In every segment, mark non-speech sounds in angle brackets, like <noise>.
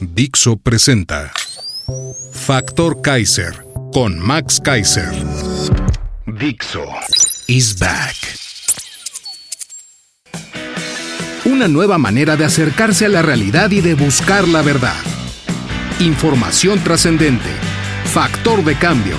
Dixo presenta Factor Kaiser con Max Kaiser. Dixo is back. Una nueva manera de acercarse a la realidad y de buscar la verdad. Información trascendente. Factor de cambio.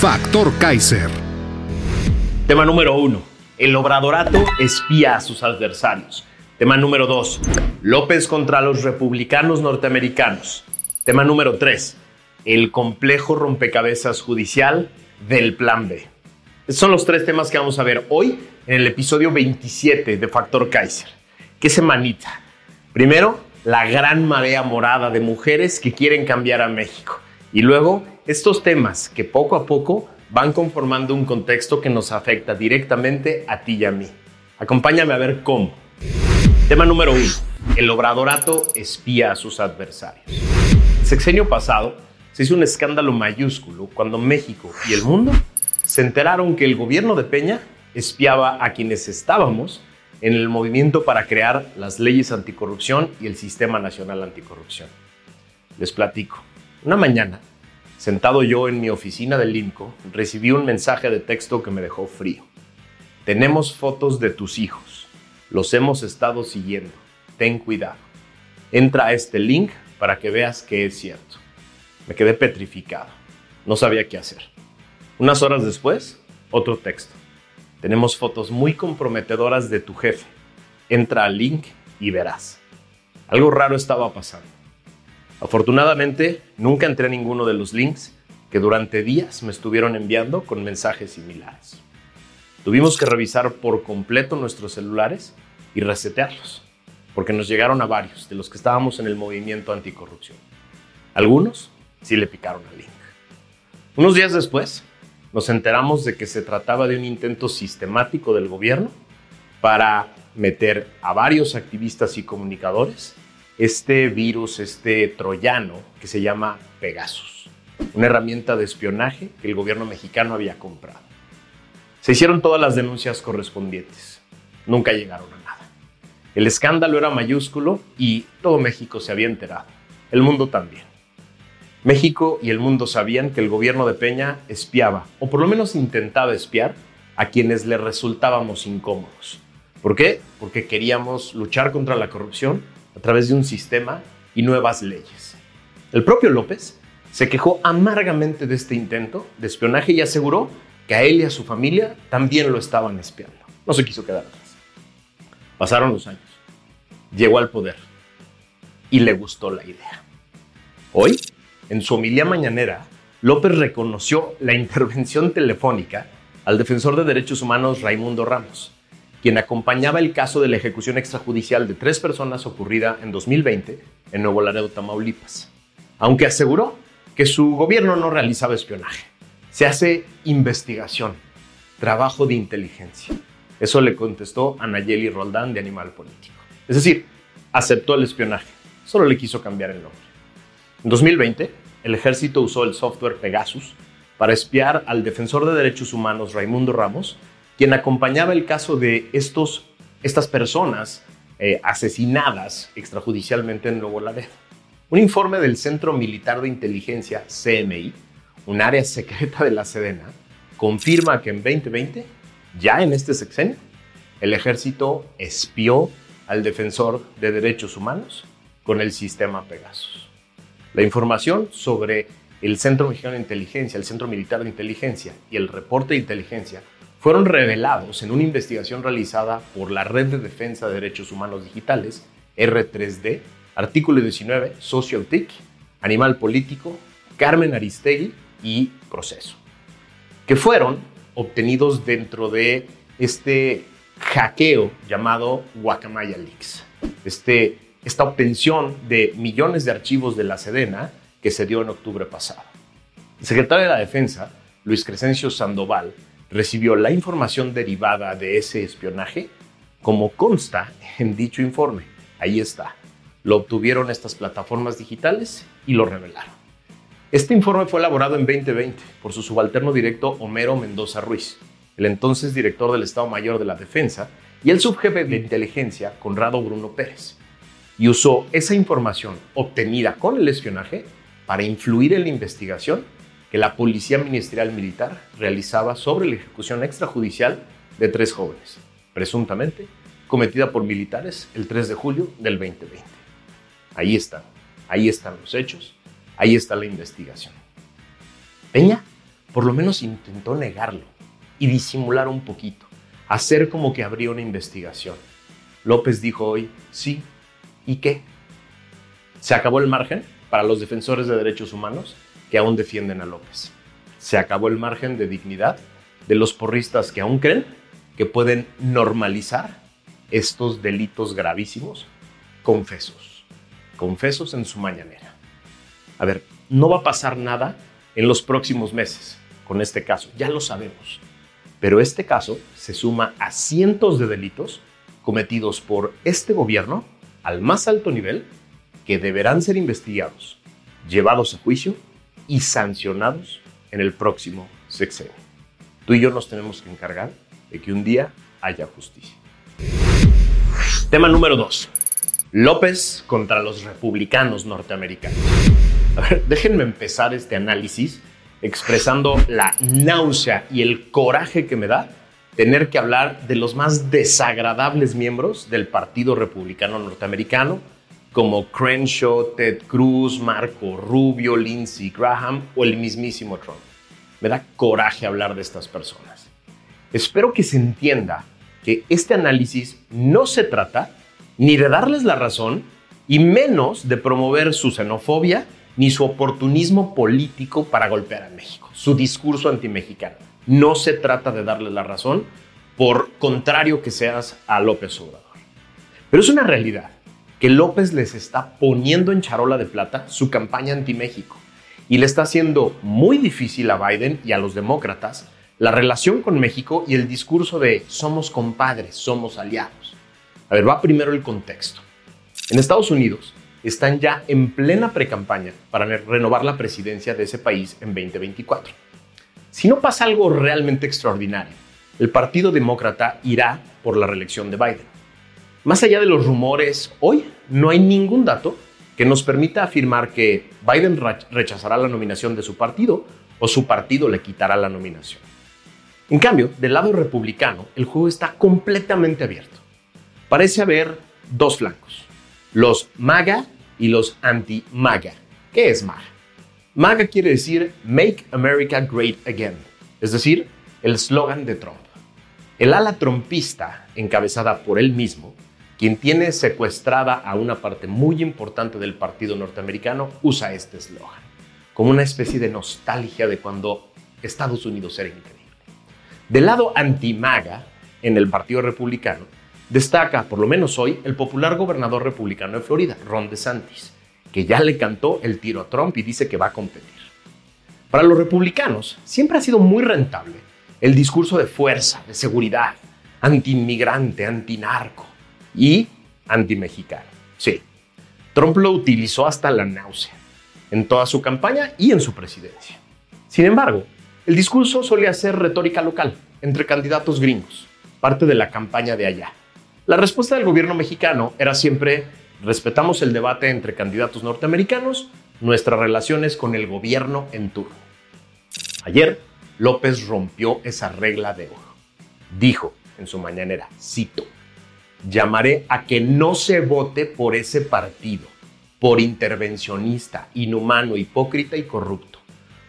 Factor Kaiser. Tema número uno. El obradorato espía a sus adversarios. Tema número dos. López contra los republicanos norteamericanos. Tema número tres. El complejo rompecabezas judicial del Plan B. Estos son los tres temas que vamos a ver hoy en el episodio 27 de Factor Kaiser. ¿Qué semanita? Primero, la gran marea morada de mujeres que quieren cambiar a México. Y luego, estos temas que poco a poco van conformando un contexto que nos afecta directamente a ti y a mí. Acompáñame a ver cómo. Tema número uno. El obradorato espía a sus adversarios. El sexenio pasado se hizo un escándalo mayúsculo cuando México y el mundo se enteraron que el gobierno de Peña espiaba a quienes estábamos en el movimiento para crear las leyes anticorrupción y el Sistema Nacional Anticorrupción. Les platico. Una mañana, sentado yo en mi oficina del INCO, recibí un mensaje de texto que me dejó frío. Tenemos fotos de tus hijos. Los hemos estado siguiendo. Ten cuidado. Entra a este link para que veas que es cierto. Me quedé petrificado. No sabía qué hacer. Unas horas después, otro texto. Tenemos fotos muy comprometedoras de tu jefe. Entra al link y verás. Algo raro estaba pasando. Afortunadamente, nunca entré a ninguno de los links que durante días me estuvieron enviando con mensajes similares. Tuvimos que revisar por completo nuestros celulares y resetearlos, porque nos llegaron a varios de los que estábamos en el movimiento anticorrupción. Algunos sí le picaron al link. Unos días después, nos enteramos de que se trataba de un intento sistemático del gobierno para meter a varios activistas y comunicadores este virus, este troyano que se llama Pegasus, una herramienta de espionaje que el gobierno mexicano había comprado. Se hicieron todas las denuncias correspondientes. Nunca llegaron a nada. El escándalo era mayúsculo y todo México se había enterado. El mundo también. México y el mundo sabían que el gobierno de Peña espiaba, o por lo menos intentaba espiar, a quienes le resultábamos incómodos. ¿Por qué? Porque queríamos luchar contra la corrupción a través de un sistema y nuevas leyes. El propio López se quejó amargamente de este intento de espionaje y aseguró que a él y a su familia también lo estaban espiando. No se quiso quedar atrás. Pasaron los años. Llegó al poder y le gustó la idea. Hoy, en su homilía mañanera, López reconoció la <laughs> intervención telefónica al defensor de derechos humanos Raimundo Ramos, quien acompañaba el caso de la ejecución extrajudicial de tres personas ocurrida en 2020 en Nuevo Laredo, Tamaulipas, aunque aseguró que su gobierno no realizaba espionaje. Se hace investigación, trabajo de inteligencia. Eso le contestó a Nayeli Roldán de Animal Político. Es decir, aceptó el espionaje, solo le quiso cambiar el nombre. En 2020, el ejército usó el software Pegasus para espiar al defensor de derechos humanos Raimundo Ramos, quien acompañaba el caso de estos, estas personas eh, asesinadas extrajudicialmente en Nuevo Laredo. Un informe del Centro Militar de Inteligencia, CMI, un área secreta de la Sedena, confirma que en 2020, ya en este sexenio, el ejército espió al defensor de derechos humanos con el sistema Pegasus. La información sobre el Centro Mexicano de Inteligencia, el Centro Militar de Inteligencia y el reporte de inteligencia fueron revelados en una investigación realizada por la Red de Defensa de Derechos Humanos Digitales, R3D, artículo 19, Sociotic, Animal Político, Carmen Aristegui y Proceso, que fueron obtenidos dentro de este hackeo llamado Guacamaya Leaks. Este, esta obtención de millones de archivos de la Sedena que se dio en octubre pasado. El secretario de la Defensa, Luis Crescencio Sandoval, recibió la información derivada de ese espionaje como consta en dicho informe. Ahí está. Lo obtuvieron estas plataformas digitales y lo revelaron. Este informe fue elaborado en 2020 por su subalterno directo Homero Mendoza Ruiz, el entonces director del Estado Mayor de la Defensa y el subjefe de inteligencia Conrado Bruno Pérez. Y usó esa información obtenida con el espionaje para influir en la investigación que la Policía Ministerial Militar realizaba sobre la ejecución extrajudicial de tres jóvenes, presuntamente cometida por militares el 3 de julio del 2020. Ahí están, ahí están los hechos, ahí está la investigación. Peña por lo menos intentó negarlo y disimular un poquito, hacer como que habría una investigación. López dijo hoy, sí, ¿y qué? ¿Se acabó el margen para los defensores de derechos humanos que aún defienden a López? ¿Se acabó el margen de dignidad de los porristas que aún creen que pueden normalizar estos delitos gravísimos? Confesos, confesos en su mañanera. A ver, no va a pasar nada en los próximos meses con este caso, ya lo sabemos. Pero este caso se suma a cientos de delitos cometidos por este gobierno al más alto nivel que deberán ser investigados, llevados a juicio y sancionados en el próximo sexenio. Tú y yo nos tenemos que encargar de que un día haya justicia. Tema número 2. López contra los republicanos norteamericanos. Déjenme empezar este análisis expresando la náusea y el coraje que me da tener que hablar de los más desagradables miembros del Partido Republicano Norteamericano, como Crenshaw, Ted Cruz, Marco Rubio, Lindsey Graham o el mismísimo Trump. Me da coraje hablar de estas personas. Espero que se entienda que este análisis no se trata ni de darles la razón y menos de promover su xenofobia ni su oportunismo político para golpear a México, su discurso antimexicano. No se trata de darle la razón, por contrario que seas a López Obrador. Pero es una realidad que López les está poniendo en charola de plata su campaña anti-México y le está haciendo muy difícil a Biden y a los demócratas la relación con México y el discurso de somos compadres, somos aliados. A ver, va primero el contexto. En Estados Unidos, están ya en plena precampaña para renovar la presidencia de ese país en 2024. Si no pasa algo realmente extraordinario, el Partido Demócrata irá por la reelección de Biden. Más allá de los rumores, hoy no hay ningún dato que nos permita afirmar que Biden rechazará la nominación de su partido o su partido le quitará la nominación. En cambio, del lado republicano, el juego está completamente abierto. Parece haber dos flancos los MAGA y los anti-MAGA. ¿Qué es MAGA? MAGA quiere decir Make America Great Again, es decir, el slogan de Trump. El ala trumpista, encabezada por él mismo, quien tiene secuestrada a una parte muy importante del partido norteamericano, usa este eslogan, como una especie de nostalgia de cuando Estados Unidos era increíble. Del lado anti-MAGA, en el Partido Republicano, Destaca, por lo menos hoy, el popular gobernador republicano de Florida, Ron DeSantis, que ya le cantó el tiro a Trump y dice que va a competir. Para los republicanos, siempre ha sido muy rentable el discurso de fuerza, de seguridad, anti-inmigrante, anti-narco y anti-mexicano. Sí, Trump lo utilizó hasta la náusea, en toda su campaña y en su presidencia. Sin embargo, el discurso solía ser retórica local, entre candidatos gringos, parte de la campaña de allá. La respuesta del gobierno mexicano era siempre, respetamos el debate entre candidatos norteamericanos, nuestras relaciones con el gobierno en turno. Ayer, López rompió esa regla de oro. Dijo en su mañanera, cito, llamaré a que no se vote por ese partido, por intervencionista, inhumano, hipócrita y corrupto,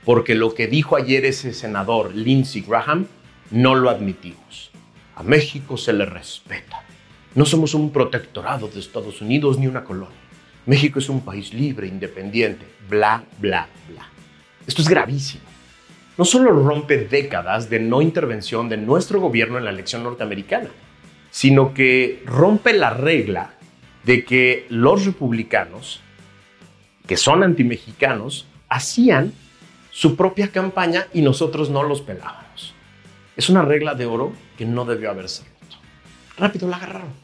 porque lo que dijo ayer ese senador Lindsey Graham no lo admitimos. A México se le respeta no somos un protectorado de Estados Unidos ni una colonia. México es un país libre, independiente, bla, bla, bla. Esto es gravísimo. No solo rompe décadas de no intervención de nuestro gobierno en la elección norteamericana, sino que rompe la regla de que los republicanos, que son antimexicanos, hacían su propia campaña y nosotros no los pelábamos. Es una regla de oro que no debió haberse roto. Rápido la agarraron.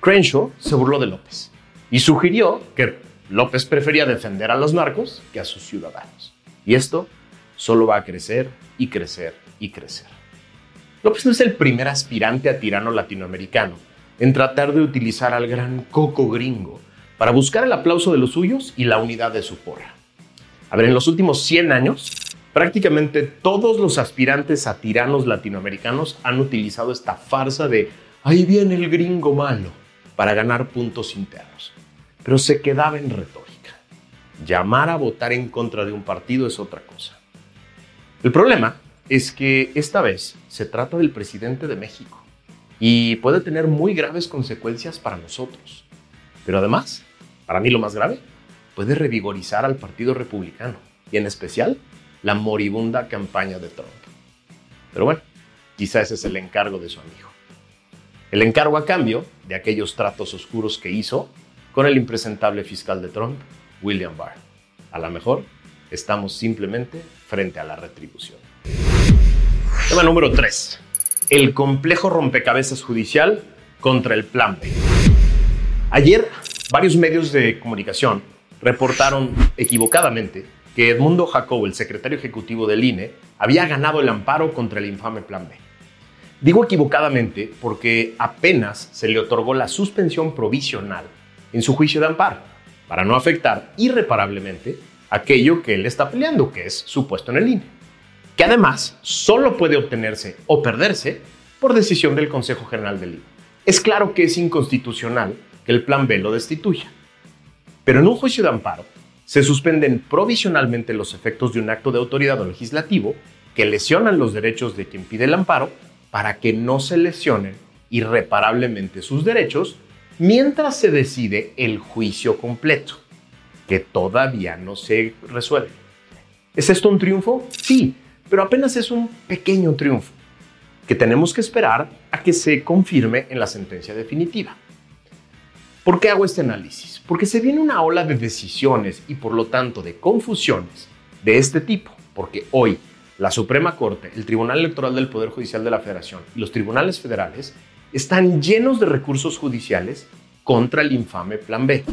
Crenshaw se burló de López y sugirió que López prefería defender a los narcos que a sus ciudadanos. Y esto solo va a crecer y crecer y crecer. López no es el primer aspirante a tirano latinoamericano en tratar de utilizar al gran coco gringo para buscar el aplauso de los suyos y la unidad de su porra. A ver, en los últimos 100 años, prácticamente todos los aspirantes a tiranos latinoamericanos han utilizado esta farsa de ahí viene el gringo malo para ganar puntos internos. Pero se quedaba en retórica. Llamar a votar en contra de un partido es otra cosa. El problema es que esta vez se trata del presidente de México y puede tener muy graves consecuencias para nosotros. Pero además, para mí lo más grave, puede revigorizar al Partido Republicano y en especial la moribunda campaña de Trump. Pero bueno, quizá ese es el encargo de su amigo. El encargo a cambio de aquellos tratos oscuros que hizo con el impresentable fiscal de Trump, William Barr. A lo mejor estamos simplemente frente a la retribución. Tema número 3. El complejo rompecabezas judicial contra el plan B. Ayer, varios medios de comunicación reportaron equivocadamente que Edmundo Jacobo, el secretario ejecutivo del INE, había ganado el amparo contra el infame Plan B. Digo equivocadamente porque apenas se le otorgó la suspensión provisional en su juicio de amparo, para no afectar irreparablemente aquello que él está peleando, que es su puesto en el INE, que además solo puede obtenerse o perderse por decisión del Consejo General del INE. Es claro que es inconstitucional que el Plan B lo destituya, pero en un juicio de amparo se suspenden provisionalmente los efectos de un acto de autoridad o legislativo que lesionan los derechos de quien pide el amparo para que no se lesionen irreparablemente sus derechos mientras se decide el juicio completo, que todavía no se resuelve. ¿Es esto un triunfo? Sí, pero apenas es un pequeño triunfo que tenemos que esperar a que se confirme en la sentencia definitiva. ¿Por qué hago este análisis? Porque se viene una ola de decisiones y por lo tanto de confusiones de este tipo, porque hoy la Suprema Corte, el Tribunal Electoral del Poder Judicial de la Federación y los tribunales federales están llenos de recursos judiciales contra el infame Plan B.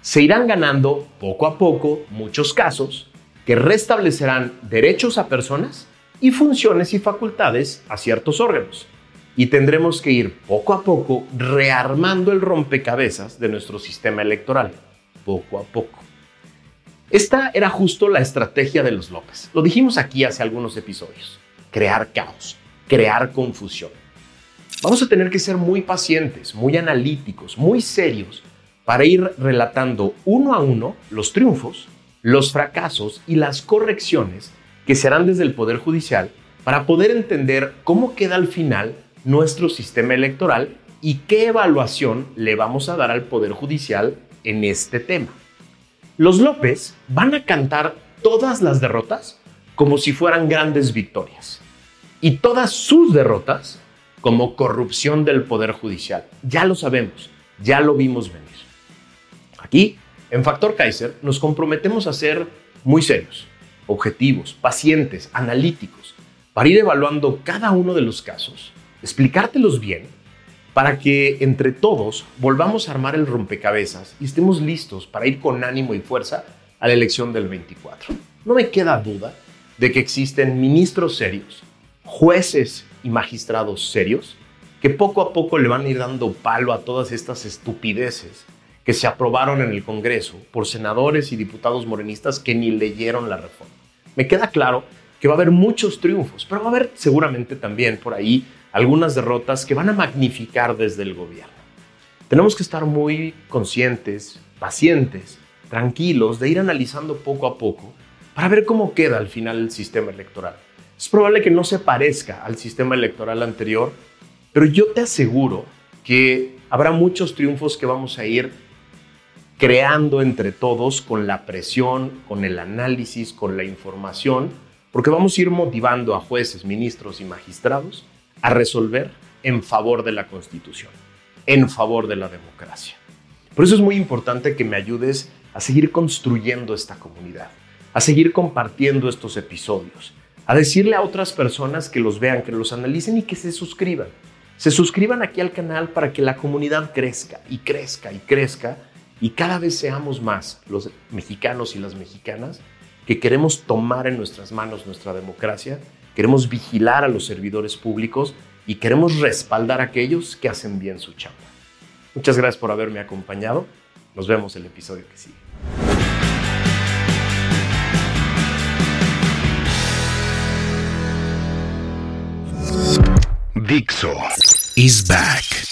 Se irán ganando poco a poco muchos casos que restablecerán derechos a personas y funciones y facultades a ciertos órganos. Y tendremos que ir poco a poco rearmando el rompecabezas de nuestro sistema electoral, poco a poco. Esta era justo la estrategia de los López. Lo dijimos aquí hace algunos episodios. Crear caos, crear confusión. Vamos a tener que ser muy pacientes, muy analíticos, muy serios para ir relatando uno a uno los triunfos, los fracasos y las correcciones que se harán desde el Poder Judicial para poder entender cómo queda al final nuestro sistema electoral y qué evaluación le vamos a dar al Poder Judicial en este tema. Los López van a cantar todas las derrotas como si fueran grandes victorias y todas sus derrotas como corrupción del Poder Judicial. Ya lo sabemos, ya lo vimos venir. Aquí, en Factor Kaiser, nos comprometemos a ser muy serios, objetivos, pacientes, analíticos, para ir evaluando cada uno de los casos, explicártelos bien, para que entre todos volvamos a armar el rompecabezas y estemos listos para ir con ánimo y fuerza a la elección del 24. No me queda duda de que existen ministros serios, jueces y magistrados serios que poco a poco le van a ir dando palo a todas estas estupideces que se aprobaron en el Congreso por senadores y diputados morenistas que ni leyeron la reforma. Me queda claro que va a haber muchos triunfos, pero va a haber seguramente también por ahí algunas derrotas que van a magnificar desde el gobierno. Tenemos que estar muy conscientes, pacientes, tranquilos, de ir analizando poco a poco para ver cómo queda al final el sistema electoral. Es probable que no se parezca al sistema electoral anterior, pero yo te aseguro que habrá muchos triunfos que vamos a ir creando entre todos con la presión, con el análisis, con la información, porque vamos a ir motivando a jueces, ministros y magistrados a resolver en favor de la Constitución, en favor de la democracia. Por eso es muy importante que me ayudes a seguir construyendo esta comunidad, a seguir compartiendo estos episodios, a decirle a otras personas que los vean, que los analicen y que se suscriban. Se suscriban aquí al canal para que la comunidad crezca y crezca y crezca y cada vez seamos más los mexicanos y las mexicanas que queremos tomar en nuestras manos nuestra democracia, queremos vigilar a los servidores públicos y queremos respaldar a aquellos que hacen bien su chamba. Muchas gracias por haberme acompañado. Nos vemos en el episodio que sigue. Dixo is back.